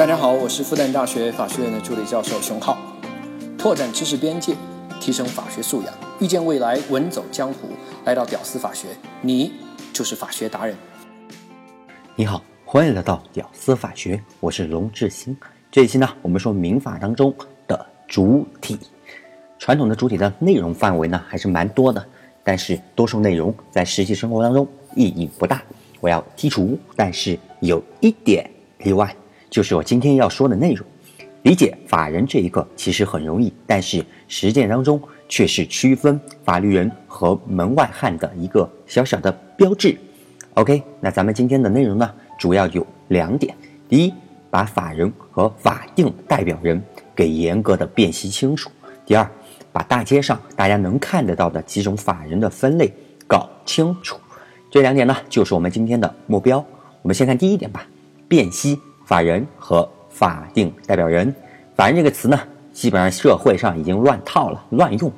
大家好，我是复旦大学法学院的助理教授熊浩，拓展知识边界，提升法学素养，遇见未来，稳走江湖。来到屌丝法学，你就是法学达人。你好，欢迎来到屌丝法学，我是龙志新。这一期呢，我们说民法当中的主体。传统的主体的内容范围呢，还是蛮多的，但是多数内容在实际生活当中意义不大。我要剔除，但是有一点例外。就是我今天要说的内容，理解法人这一个其实很容易，但是实践当中却是区分法律人和门外汉的一个小小的标志。OK，那咱们今天的内容呢，主要有两点：第一，把法人和法定代表人给严格的辨析清楚；第二，把大街上大家能看得到的几种法人的分类搞清楚。这两点呢，就是我们今天的目标。我们先看第一点吧，辨析。法人和法定代表人，法人这个词呢，基本上社会上已经乱套了，乱用。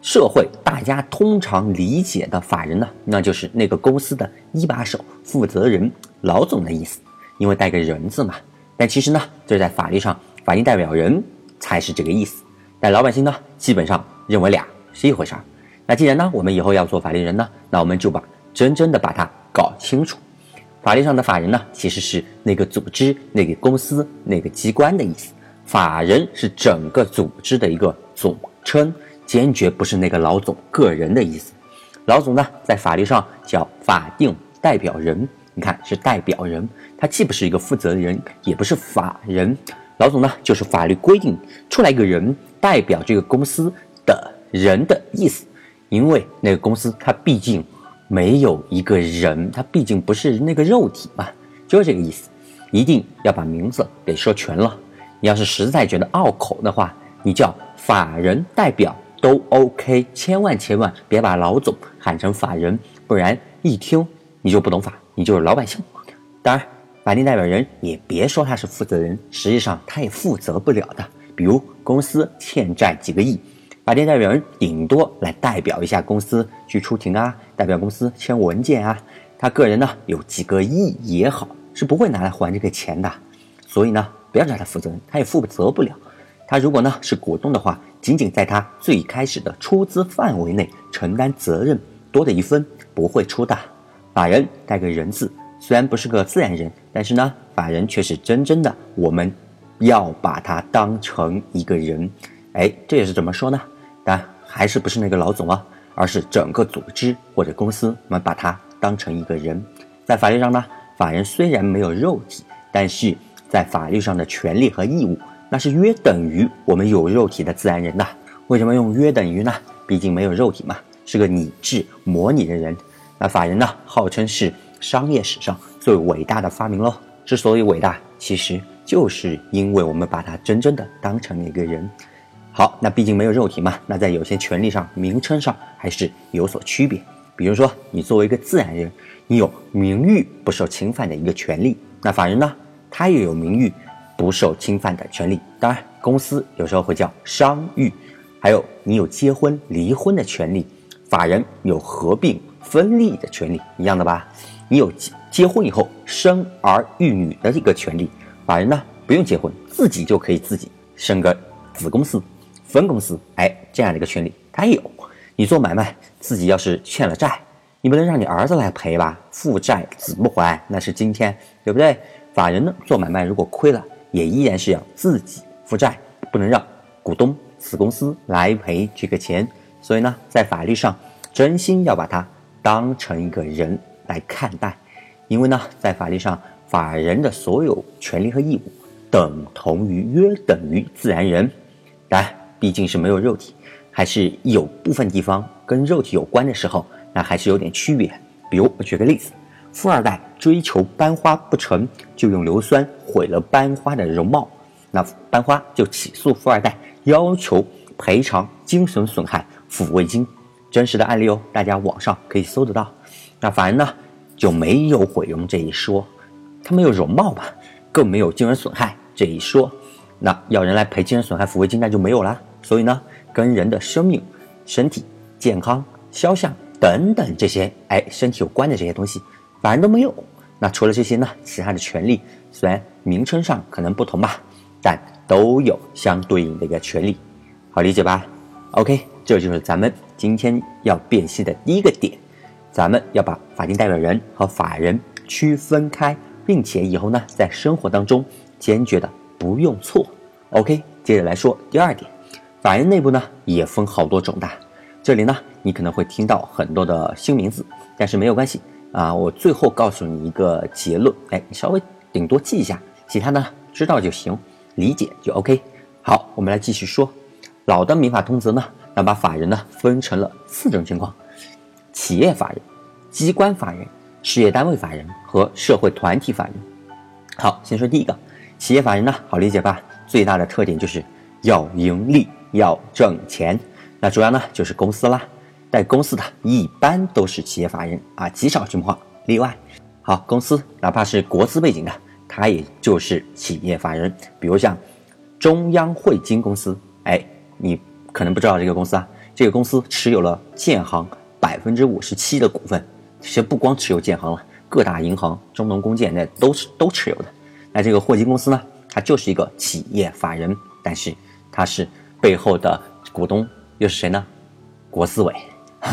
社会大家通常理解的法人呢，那就是那个公司的一把手、负责人、老总的意思，因为带个人字嘛。但其实呢，这在法律上，法定代表人才是这个意思。但老百姓呢，基本上认为俩是一回事儿。那既然呢，我们以后要做法律人呢，那我们就把真正的把它搞清楚。法律上的法人呢，其实是那个组织、那个公司、那个机关的意思。法人是整个组织的一个总称，坚决不是那个老总个人的意思。老总呢，在法律上叫法定代表人，你看是代表人，他既不是一个负责人，也不是法人。老总呢，就是法律规定出来一个人代表这个公司的人的意思，因为那个公司它毕竟。没有一个人，他毕竟不是那个肉体嘛，就是这个意思。一定要把名字给说全了。你要是实在觉得拗口的话，你叫法人代表都 OK，千万千万别把老总喊成法人，不然一听你就不懂法，你就是老百姓。当然，法定代表人也别说他是负责人，实际上他也负责不了的。比如公司欠债几个亿。法定代表人顶多来代表一下公司去出庭啊，代表公司签文件啊。他个人呢有几个亿也好，是不会拿来还这个钱的。所以呢，不要叫他负责任，他也负责不了。他如果呢是股东的话，仅仅在他最开始的出资范围内承担责任，多的一分不会出的。法人带个人字，虽然不是个自然人，但是呢，法人却是真正的，我们要把他当成一个人。哎，这也是怎么说呢？但还是不是那个老总啊，而是整个组织或者公司，我们把它当成一个人。在法律上呢，法人虽然没有肉体，但是在法律上的权利和义务，那是约等于我们有肉体的自然人呐。为什么用约等于呢？毕竟没有肉体嘛，是个拟制模拟的人。那法人呢，号称是商业史上最伟大的发明喽。之所以伟大，其实就是因为我们把它真正的当成了一个人。好，那毕竟没有肉体嘛，那在有些权利上、名称上还是有所区别。比如说，你作为一个自然人，你有名誉不受侵犯的一个权利；那法人呢，他也有名誉不受侵犯的权利。当然，公司有时候会叫商誉，还有你有结婚、离婚的权利，法人有合并、分立的权利，一样的吧？你有结结婚以后生儿育女的一个权利，法人呢不用结婚，自己就可以自己生个子公司。分公司，哎，这样的一个权利，他有。你做买卖，自己要是欠了债，你不能让你儿子来赔吧？父债子不还，那是今天，对不对？法人呢，做买卖如果亏了，也依然是要自己负债，不能让股东、子公司来赔这个钱。所以呢，在法律上，真心要把它当成一个人来看待，因为呢，在法律上，法人的所有权利和义务等同于约等于自然人，来。毕竟是没有肉体，还是有部分地方跟肉体有关的时候，那还是有点区别。比如我举个例子，富二代追求班花不成就用硫酸毁了班花的容貌，那班花就起诉富二代，要求赔偿精神损害抚慰金。真实的案例哦，大家网上可以搜得到。那法人呢就没有毁容这一说，他没有容貌嘛，更没有精神损害这一说，那要人来赔精神损害抚慰金那就没有了。所以呢，跟人的生命、身体健康、肖像等等这些，哎，身体有关的这些东西，法人都没有。那除了这些呢，其他的权利虽然名称上可能不同吧，但都有相对应的一个权利，好理解吧？OK，这就是咱们今天要辨析的第一个点，咱们要把法定代表人和法人区分开，并且以后呢，在生活当中坚决的不用错。OK，接着来说第二点，法人内部呢也分好多种的，这里呢你可能会听到很多的新名字，但是没有关系啊，我最后告诉你一个结论，哎，你稍微顶多记一下，其他呢知道就行，理解就 OK。好，我们来继续说，老的民法通则呢，那把法人呢分成了四种情况：企业法人、机关法人、事业单位法人和社会团体法人。好，先说第一个，企业法人呢，好理解吧？最大的特点就是要盈利，要挣钱。那主要呢就是公司啦，带公司的一般都是企业法人啊，极少情况例外。好，公司哪怕是国资背景的，它也就是企业法人。比如像中央汇金公司，哎，你可能不知道这个公司啊，这个公司持有了建行百分之五十七的股份。其实不光持有建行了，各大银行、中农工建那都是都持有的。那这个汇金公司呢？它就是一个企业法人，但是它是背后的股东又是谁呢？国资委，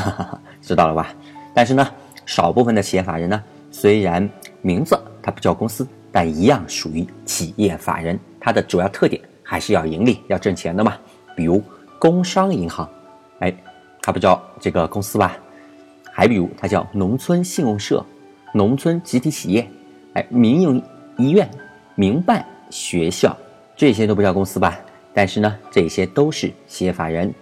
知道了吧？但是呢，少部分的企业法人呢，虽然名字它不叫公司，但一样属于企业法人。它的主要特点还是要盈利、要挣钱的嘛。比如工商银行，哎，它不叫这个公司吧？还比如它叫农村信用社、农村集体企业，哎，民营医院、民办。学校这些都不叫公司吧？但是呢，这些都是企业法人。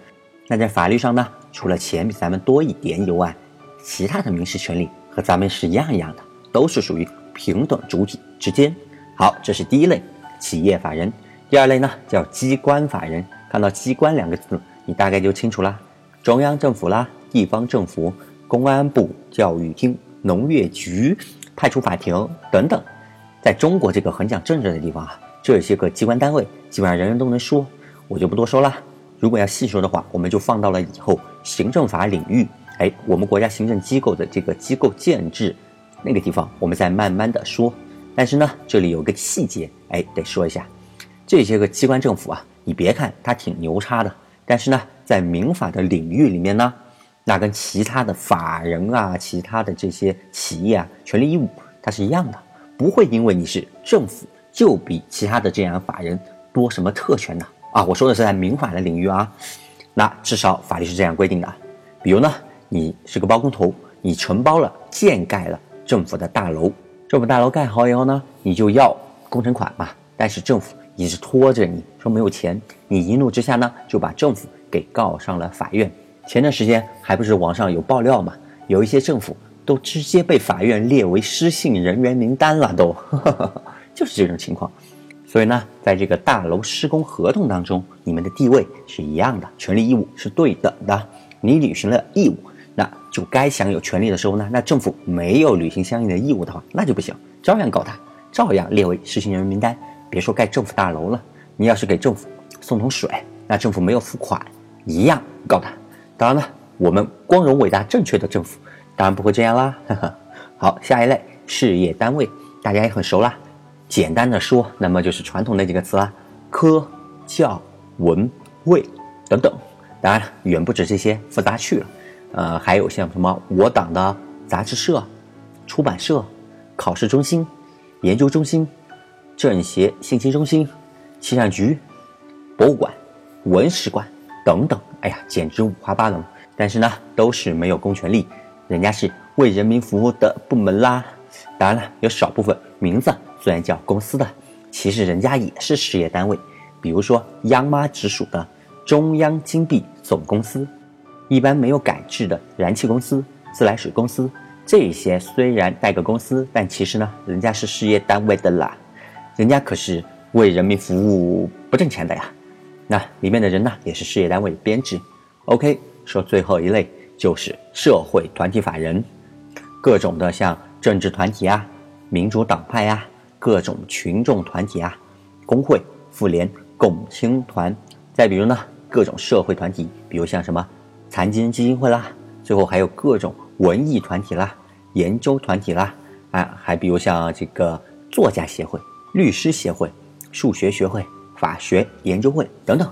那在法律上呢，除了钱比咱们多一点以外，其他的民事权利和咱们是一样一样的，都是属于平等主体之间。好，这是第一类企业法人。第二类呢，叫机关法人。看到“机关”两个字，你大概就清楚啦。中央政府啦，地方政府、公安部、教育厅、农业局、派出法庭等等。在中国这个很讲政治的地方啊，这些个机关单位基本上人人都能说，我就不多说了。如果要细说的话，我们就放到了以后行政法领域。哎，我们国家行政机构的这个机构建制那个地方，我们再慢慢的说。但是呢，这里有个细节，哎，得说一下，这些个机关政府啊，你别看它挺牛叉的，但是呢，在民法的领域里面呢，那跟其他的法人啊、其他的这些企业啊，权利义务它是一样的。不会因为你是政府就比其他的这样法人多什么特权呢啊！我说的是在民法的领域啊，那至少法律是这样规定的。比如呢，你是个包工头，你承包了建盖了政府的大楼，政府大楼盖好以后呢，你就要工程款嘛。但是政府一直拖着你说没有钱，你一怒之下呢，就把政府给告上了法院。前段时间还不是网上有爆料嘛，有一些政府。都直接被法院列为失信人员名单了，都就是这种情况。所以呢，在这个大楼施工合同当中，你们的地位是一样的，权利义务是对等的。你履行了义务，那就该享有权利的时候呢，那政府没有履行相应的义务的话，那就不行，照样告他，照样列为失信人员名单。别说盖政府大楼了，你要是给政府送桶水，那政府没有付款，一样告他。当然了，我们光荣伟大正确的政府。当然不会这样啦。好，下一类事业单位，大家也很熟啦。简单的说，那么就是传统那几个词啦，科、教、文、卫等等。当然了远不止这些，复杂去了。呃，还有像什么我党的杂志社、出版社、考试中心、研究中心、政协信息中心、气象局、博物馆、文史馆等等。哎呀，简直五花八门。但是呢，都是没有公权力。人家是为人民服务的部门啦，当然了，有少部分名字虽然叫公司的，其实人家也是事业单位，比如说央妈直属的中央金币总公司，一般没有改制的燃气公司、自来水公司，这些虽然带个公司，但其实呢，人家是事业单位的啦，人家可是为人民服务不挣钱的呀。那里面的人呢，也是事业单位编制。OK，说最后一类。就是社会团体法人，各种的像政治团体啊、民主党派啊、各种群众团体啊、工会、妇联、共青团，再比如呢，各种社会团体，比如像什么残疾人基金会啦，最后还有各种文艺团体啦、研究团体啦，啊，还比如像这个作家协会、律师协会、数学学会、法学研究会等等，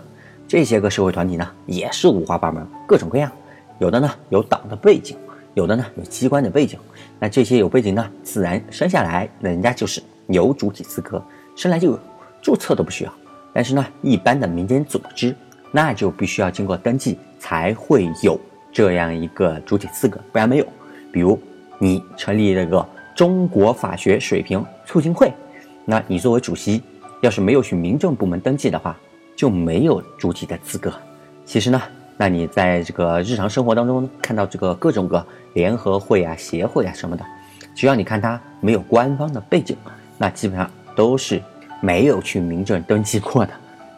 这些个社会团体呢，也是五花八门，各种各样。有的呢有党的背景，有的呢有机关的背景。那这些有背景呢，自然生下来那人家就是有主体资格，生来就有，注册都不需要。但是呢，一般的民间组织，那就必须要经过登记才会有这样一个主体资格，不然没有。比如你成立这个中国法学水平促进会。那你作为主席，要是没有去民政部门登记的话，就没有主体的资格。其实呢，那你在这个日常生活当中看到这个各种个联合会啊、协会啊什么的，只要你看它没有官方的背景，那基本上都是没有去民政登记过的，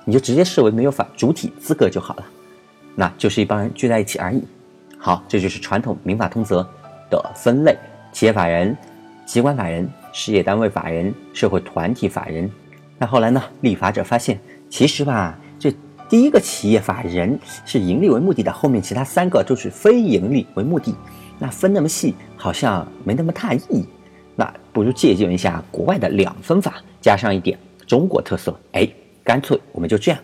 你就直接视为没有法主体资格就好了，那就是一帮人聚在一起而已。好，这就是传统民法通则的分类：企业法人、机关法人。事业单位法人、社会团体法人，那后来呢？立法者发现，其实吧，这第一个企业法人是盈利为目的的，后面其他三个都是非盈利为目的，那分那么细，好像没那么大意义。那不如借鉴一下国外的两分法，加上一点中国特色。哎，干脆我们就这样，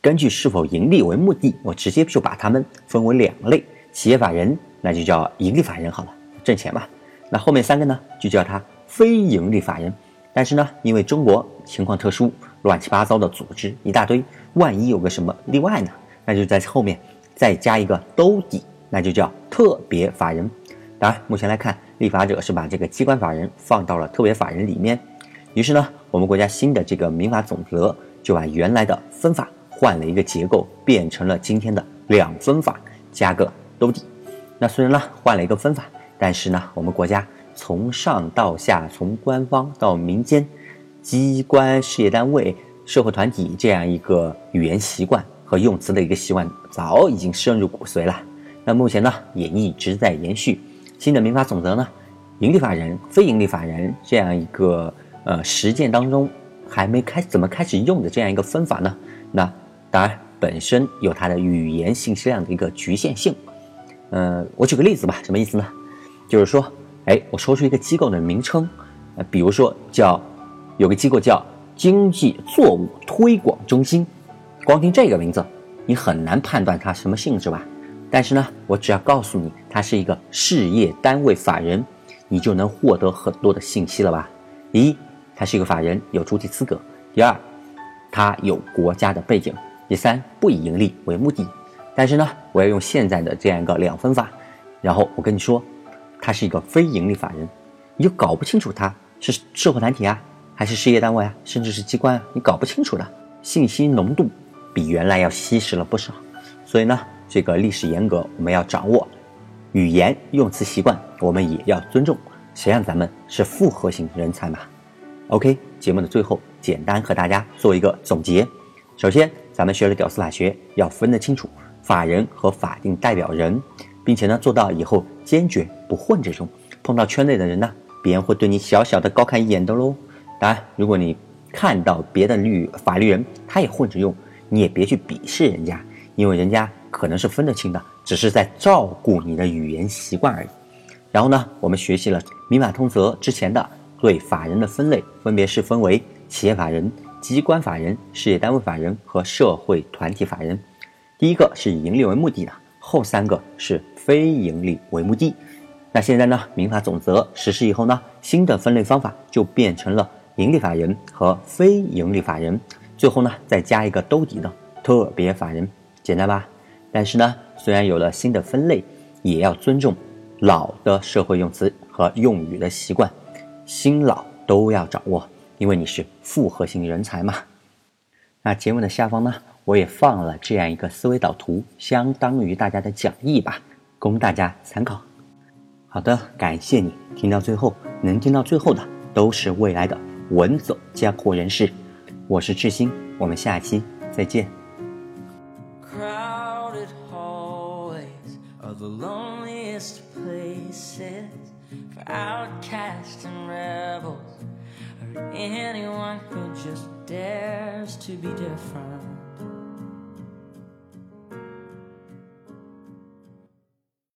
根据是否盈利为目的，我直接就把它们分为两类：企业法人，那就叫盈利法人好了，挣钱嘛。那后面三个呢，就叫它。非盈利法人，但是呢，因为中国情况特殊，乱七八糟的组织一大堆，万一有个什么例外呢？那就在后面再加一个兜底，那就叫特别法人。当然，目前来看，立法者是把这个机关法人放到了特别法人里面。于是呢，我们国家新的这个民法总则就把原来的分法换了一个结构，变成了今天的两分法加个兜底。那虽然呢换了一个分法，但是呢，我们国家。从上到下，从官方到民间，机关、事业单位、社会团体这样一个语言习惯和用词的一个习惯，早已经深入骨髓了。那目前呢，也一直在延续。新的民法总则呢，盈利法人、非盈利法人这样一个呃实践当中，还没开怎么开始用的这样一个分法呢？那当然本身有它的语言信息量的一个局限性。呃，我举个例子吧，什么意思呢？就是说。哎，我说出一个机构的名称，呃，比如说叫有个机构叫经济作物推广中心，光听这个名字，你很难判断它什么性质吧？但是呢，我只要告诉你它是一个事业单位法人，你就能获得很多的信息了吧？第一，它是一个法人，有主体资格；第二，它有国家的背景；第三，不以盈利为目的。但是呢，我要用现在的这样一个两分法，然后我跟你说。它是一个非盈利法人，你就搞不清楚它是社会团体啊，还是事业单位啊，甚至是机关啊，你搞不清楚的，信息浓度比原来要稀释了不少。所以呢，这个历史严格我们要掌握，语言用词习惯我们也要尊重。谁让咱们是复合型人才嘛？OK，节目的最后简单和大家做一个总结。首先，咱们学了屌丝法学，要分得清楚法人和法定代表人。并且呢，做到以后坚决不混这种。碰到圈内的人呢，别人会对你小小的高看一眼的喽。当然，如果你看到别的律法律人他也混着用，你也别去鄙视人家，因为人家可能是分得清的，只是在照顾你的语言习惯而已。然后呢，我们学习了民法通则之前的对法人的分类，分别是分为企业法人、机关法人、事业单位法人和社会团体法人。第一个是以盈利为目的的。后三个是非盈利为目的，那现在呢？民法总则实施以后呢，新的分类方法就变成了盈利法人和非盈利法人，最后呢再加一个兜底的特别法人，简单吧？但是呢，虽然有了新的分类，也要尊重老的社会用词和用语的习惯，新老都要掌握，因为你是复合型人才嘛。那节目的下方呢？我也放了这样一个思维导图，相当于大家的讲义吧，供大家参考。好的，感谢你听到最后，能听到最后的都是未来的文走江湖人士。我是志新，我们下期再见。